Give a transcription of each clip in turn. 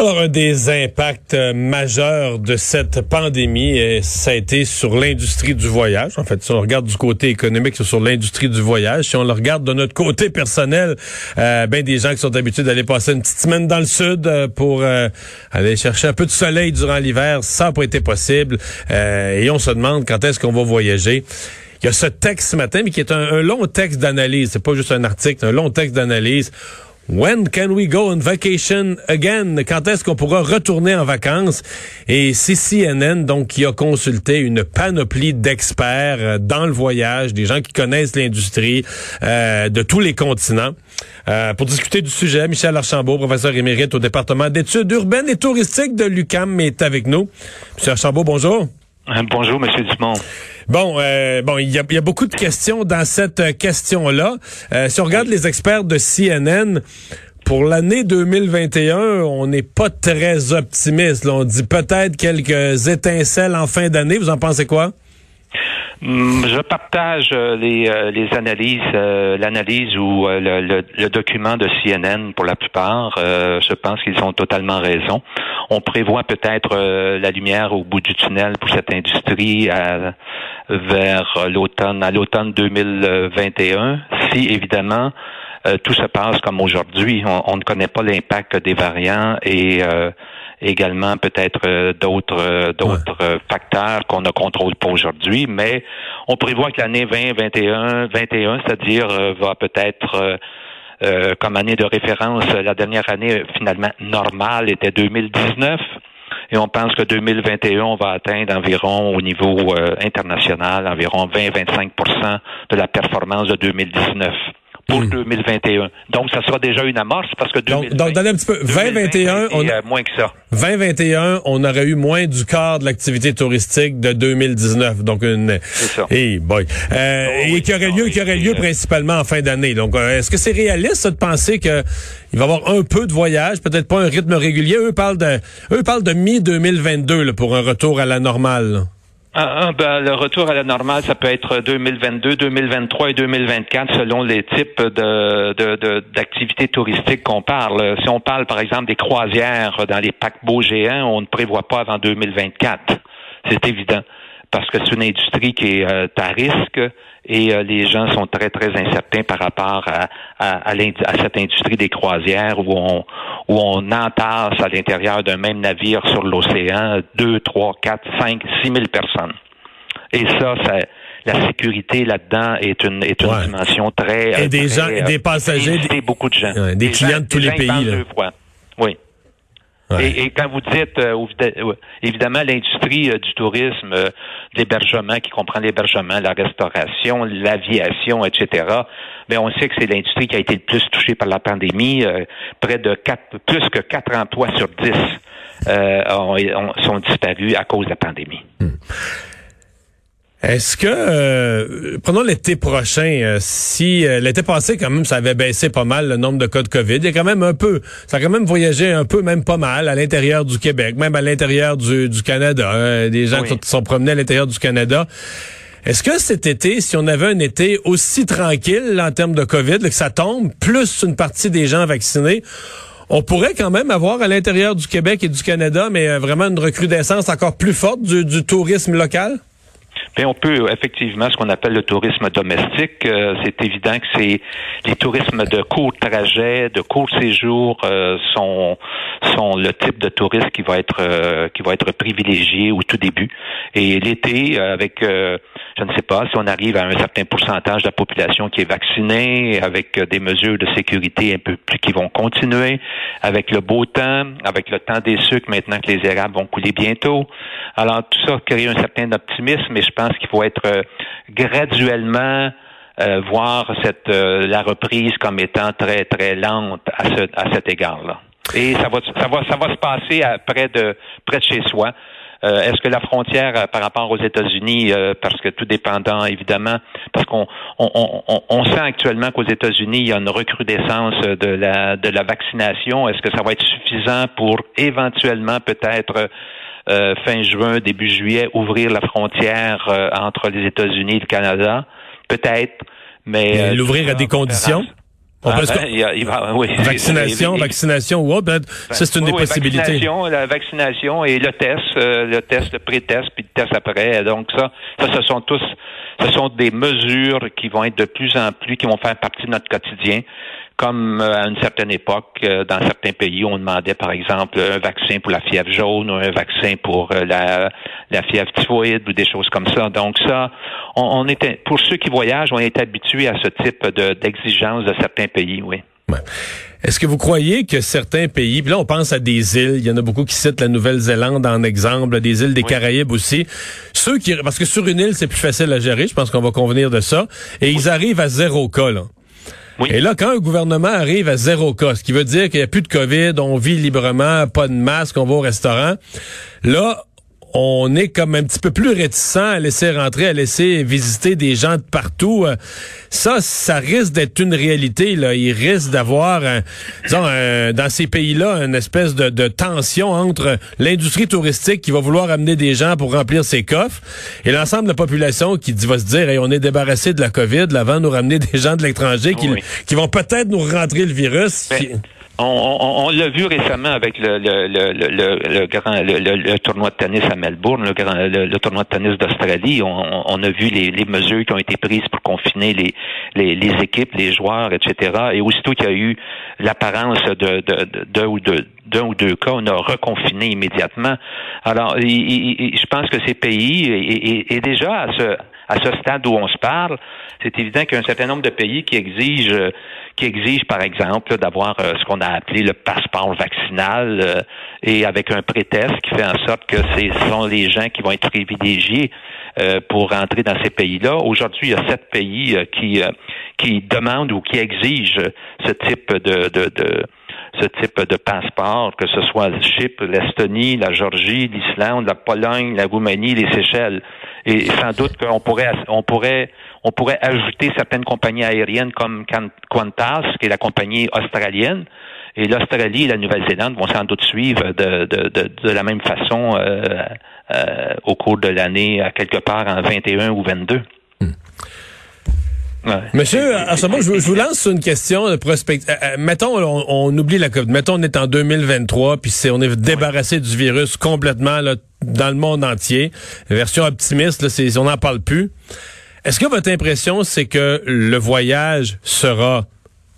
Alors, un des impacts euh, majeurs de cette pandémie, euh, ça a été sur l'industrie du voyage. En fait, si on regarde du côté économique, c'est sur l'industrie du voyage. Si on le regarde de notre côté personnel, euh, ben des gens qui sont habitués d'aller passer une petite semaine dans le sud euh, pour aller chercher un peu de soleil durant l'hiver, ça n'a pas été possible. et on se demande quand est-ce qu'on va voyager. Il y a ce texte ce matin, mais qui est un, un long texte d'analyse. C'est pas juste un article, un long texte d'analyse When can we go on vacation again? Quand est-ce qu'on pourra retourner en vacances? Et c'est CNN, donc, qui a consulté une panoplie d'experts euh, dans le voyage, des gens qui connaissent l'industrie euh, de tous les continents. Euh, pour discuter du sujet, Michel Archambault, professeur émérite au département d'études urbaines et touristiques de l'UCAM, est avec nous. Monsieur Archambault, bonjour. Bonjour, Monsieur Dumont. Bon, euh, bon, il y a, beaucoup de questions dans cette euh, question-là. Euh, si on regarde les experts de CNN, pour l'année 2021, on n'est pas très optimiste. On dit peut-être quelques étincelles en fin d'année. Vous en pensez quoi? Mm, je partage euh, les, euh, les analyses, euh, l'analyse ou le, le, document de CNN pour la plupart. je pense qu'ils ont totalement raison. On prévoit peut-être la lumière au bout du tunnel pour cette industrie vers l'automne, à l'automne 2021, si évidemment tout se passe comme aujourd'hui. On, on, ne connaît pas l'impact des variants et également peut-être euh, d'autres euh, d'autres euh, facteurs qu'on ne contrôle pas aujourd'hui, mais on prévoit que l'année 2021, 21, c'est-à-dire va peut-être comme année de référence, la dernière année finalement normale était 2019. Et on pense que 2021, on va atteindre environ au niveau international environ 20-25% de la performance de 2019 pour 2021. Hmm. Donc, ça sera déjà une amorce parce que 2020, donc, donc un petit peu. 2021, on a moins que ça. 2021, on aurait eu moins du quart de l'activité touristique de 2019. Donc une. Ça. Hey boy. Euh, oh et qui aurait lieu, qui aurait lieu principalement en fin d'année. Donc, euh, est-ce que c'est réaliste de penser que il va y avoir un peu de voyage, peut-être pas un rythme régulier? Eux parlent de, eux parlent de mi 2022 pour un retour à la normale. Ah, ah, ben, le retour à la normale, ça peut être 2022, 2023 et 2024 selon les types d'activités touristiques qu'on parle. Si on parle, par exemple, des croisières dans les paquebots géants, on ne prévoit pas avant 2024. C'est évident. Parce que c'est une industrie qui est euh, à risque et euh, les gens sont très, très incertains par rapport à, à, cette industrie des croisières où on, où on entasse à l'intérieur d'un même navire sur l'océan deux, trois, quatre, cinq, six mille personnes. Et ça, ça la sécurité là-dedans est une est une dimension très et des gens, des passagers, des, beaucoup de gens, des, clients de tous les pays. Là. Oui. Et, quand vous dites, euh, évidemment, l'industrie euh, du tourisme, euh, l'hébergement, qui comprend l'hébergement, la restauration, l'aviation, etc., mais on sait que c'est l'industrie qui a été le plus touchée par la pandémie. près de quatre, plus que quatre emplois sur dix sont disparus à cause de la pandémie. Hmm. Est-ce que, euh, prenons l'été prochain, euh, si euh, l'été passé, quand même, ça avait baissé pas mal le nombre de cas de COVID, il y a quand même un peu, ça a quand même voyagé un peu, même pas mal, à l'intérieur du Québec, même à l'intérieur du, du Canada, des gens qui sont promenés à l'intérieur du Canada. Est-ce que cet été, si on avait un été aussi tranquille en termes de COVID, que ça tombe, plus une partie des gens vaccinés, on pourrait quand même avoir à l'intérieur du Québec et du Canada, mais vraiment une recrudescence encore plus forte du tourisme local? Bien, on peut effectivement ce qu'on appelle le tourisme domestique. Euh, c'est évident que c'est les tourismes de court trajet, de court séjour euh, sont sont le type de tourisme qui va être euh, qui va être privilégié au tout début. Et l'été, avec je ne sais pas si on arrive à un certain pourcentage de la population qui est vaccinée, avec des mesures de sécurité un peu plus qui vont continuer, avec le beau temps, avec le temps des sucres maintenant que les érables vont couler bientôt. Alors tout ça crée un certain optimisme, mais je pense qu'il faut être euh, graduellement euh, voir cette euh, la reprise comme étant très très lente à, ce, à cet égard-là. Et ça va ça va ça va se passer à près de près de chez soi. Est-ce que la frontière par rapport aux États-Unis, parce que tout dépendant évidemment, parce qu'on on, on, on, sent actuellement qu'aux États-Unis il y a une recrudescence de la de la vaccination. Est-ce que ça va être suffisant pour éventuellement peut-être euh, fin juin, début juillet, ouvrir la frontière euh, entre les États-Unis et le Canada, peut-être, mais euh, l'ouvrir à des conditions? Vaccination, vaccination ou autre, ben, ça c'est une des possibilités. Vaccination, la vaccination et le test, le test, le pré-test, puis le test après. Donc ça, ça, ce sont tous, ce sont des mesures qui vont être de plus en plus, qui vont faire partie de notre quotidien comme euh, à une certaine époque, euh, dans certains pays, on demandait par exemple un vaccin pour la fièvre jaune ou un vaccin pour euh, la, la fièvre typhoïde ou des choses comme ça. Donc ça, on, était, pour ceux qui voyagent, on est habitué à ce type d'exigence de, certains pays, oui. Est-ce que vous croyez que certains pays, puis là on pense à des îles, il y en a beaucoup qui citent la Nouvelle-Zélande en exemple, des îles des Caraïbes aussi, ceux qui, parce que sur une île c'est plus facile à gérer, je pense qu'on va convenir de ça, et ils arrivent à zéro cas là. Et là, quand un gouvernement arrive à zéro cas, ce qui veut dire qu'il n'y a plus de COVID, on vit librement, pas de masque, on va au restaurant, là, on est comme un petit peu plus réticent à laisser rentrer, à laisser visiter des gens de partout. Euh, ça, ça risque d'être une réalité. Là. Il risque d'avoir, disons, dans ces pays-là, une espèce de, de tension entre l'industrie touristique qui va vouloir amener des gens pour remplir ses coffres et l'ensemble de la population qui va se dire, hey, on est débarrassé de la COVID, là, avant nous ramener des gens de l'étranger qui, qui vont peut-être nous rentrer le virus. Ben, on, on, l'a vu récemment avec le, le, le, le grand le, tournoi de tennis à Melbourne, le, grand, le, tournoi de tennis d'Australie. On, a vu les, mesures qui ont été prises pour confiner les, les, équipes, les joueurs, etc. Et aussitôt qu'il y a eu l'apparence de, de, de, ou d'un ou deux cas, on a reconfiné immédiatement. Alors, je pense que ces pays, et, et déjà à ce à ce stade où on se parle, c'est évident qu'il y a un certain nombre de pays qui exigent, qui exigent par exemple, d'avoir euh, ce qu'on a appelé le passeport vaccinal euh, et avec un prétexte qui fait en sorte que ce sont les gens qui vont être privilégiés euh, pour rentrer dans ces pays-là. Aujourd'hui, il y a sept pays qui qui demandent ou qui exigent ce type de, de, de ce type de passeport, que ce soit Chypre, l'Estonie, la Georgie, l'Islande, la Pologne, la Roumanie, les Seychelles. Et sans doute qu'on pourrait, on pourrait, on pourrait ajouter certaines compagnies aériennes comme Qantas, qui est la compagnie australienne. Et l'Australie et la Nouvelle-Zélande vont sans doute suivre de, de, de, de la même façon euh, euh, au cours de l'année, à quelque part en 21 ou 22. Monsieur, à ce moment, je, vous lance une question de prospect. Euh, mettons, on, oublie la COVID. Mettons, on est en 2023, puis c'est, on est débarrassé du virus complètement dans le monde entier. Version optimiste, là, c'est, on n'en parle plus. Est-ce que votre impression, c'est que le voyage sera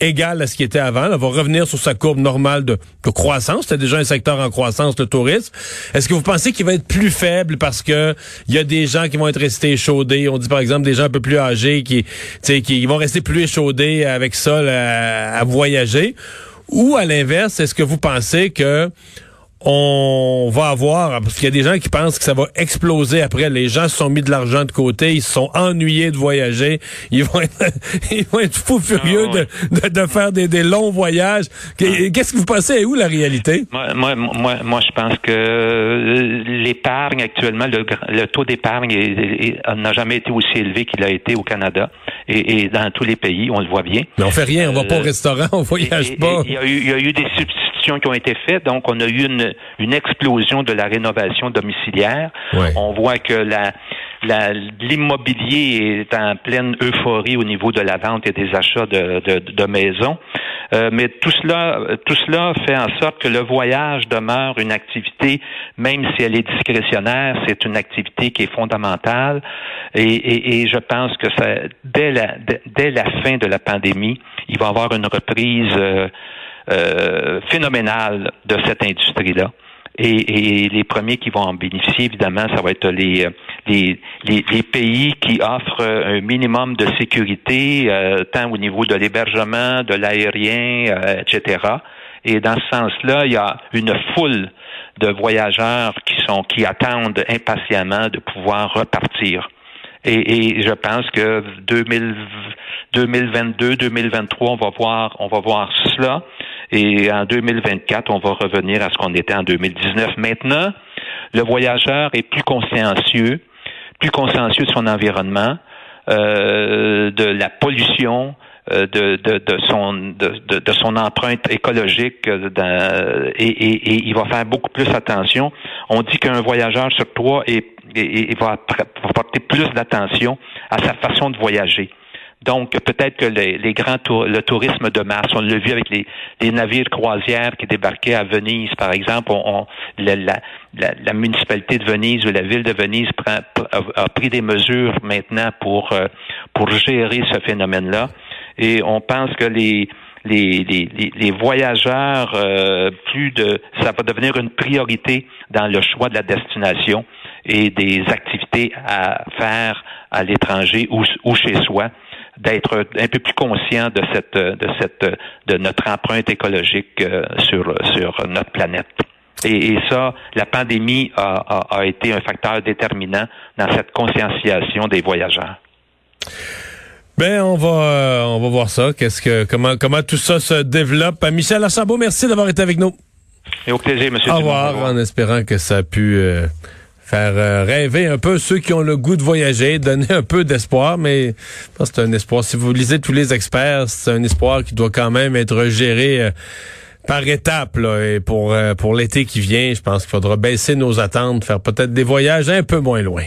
égal à ce qui était avant? Elle va revenir sur sa courbe normale de, croissance. C'était déjà un secteur en croissance, le tourisme. Est-ce que vous pensez qu'il va être plus faible parce que il y a des gens qui vont être restés échaudés? On dit par exemple des gens un peu plus âgés qui, qui vont rester plus échaudés avec ça à voyager. Ou à l'inverse, est-ce que vous pensez que on va avoir, parce qu'il y a des gens qui pensent que ça va exploser après. Les gens se sont mis de l'argent de côté, ils se sont ennuyés de voyager, ils vont être, ils vont être fous furieux ah, de, de, faire des, des, longs voyages. Qu'est-ce que vous pensez? Où la réalité? Moi, moi, moi, je pense que euh, l'épargne actuellement, le, taux d'épargne n'a jamais été aussi élevé qu'il a été au Canada et, dans tous les pays, on le voit bien. Mais on fait rien, on va pas au euh, restaurant, on voyage pas. Il y, a eu, il y a eu des substituts répartitions qui ont été faites. Donc, on a eu une, une explosion de la rénovation domiciliaire. On voit que la, l'immobilier est en pleine euphorie au niveau de la vente et des achats de, de, de maisons. Euh, mais tout cela, tout cela fait en sorte que le voyage demeure une activité, même si elle est discrétionnaire, c'est une activité qui est fondamentale. Et, et, et je pense que ça, dès la, dès la fin de la pandémie, il va y avoir une reprise euh, euh, phénoménale de cette industrie-là. Et, et, les premiers qui vont en bénéficier, évidemment, ça va être les, les, les, pays qui offrent un minimum de sécurité, euh, tant au niveau de l'hébergement, de l'aérien, euh, etc. Et dans ce sens-là, il y a une foule de voyageurs qui sont qui attendent impatiemment de pouvoir repartir. Et, et je pense que 2000, 2022, 2023, on va voir, on va voir cela. Et en 2024, on va revenir à ce qu'on était en 2019. Maintenant, le voyageur est plus consciencieux, plus consciencieux de son environnement, euh, de la pollution, euh, de, de, de, son de, de, son empreinte écologique euh, et, et, et, il va faire beaucoup plus attention. On dit qu'un voyageur sur trois est, va porter plus d'attention à sa façon de voyager. Donc, peut-être que les, les grands le tourisme de masse, on l'a vu avec les, les, navires croisières qui débarquaient à Venise, par exemple, on, la, la, la, municipalité de Venise ou la ville de Venise prend, a, pris des mesures maintenant pour, euh, pour gérer ce phénomène-là. Et on pense que les, les, les, les, voyageurs, euh, plus de, ça va devenir une priorité dans le choix de la destination et des activités à faire à l'étranger ou, ou chez soi d'être un peu plus conscient de cette de cette de notre empreinte écologique euh, sur sur notre planète. Et, ça, la pandémie a, a, été un facteur déterminant dans cette conscientisation des voyageurs. Ben, on va, euh, on va voir ça. Qu'est-ce que, comment, comment tout ça se développe? Michel Archambault, merci d'avoir été avec nous. Et au plaisir, monsieur. Au revoir, en espérant que ça a pu euh, faire euh, rêver un peu ceux qui ont le goût de voyager, donner un peu d'espoir, mais c'est un espoir. Si vous lisez tous les experts, c'est un espoir qui doit quand même être géré euh, par étapes. et pour, euh, pour l'été qui vient, je pense qu'il faudra baisser nos attentes, faire peut-être des voyages un peu moins loin.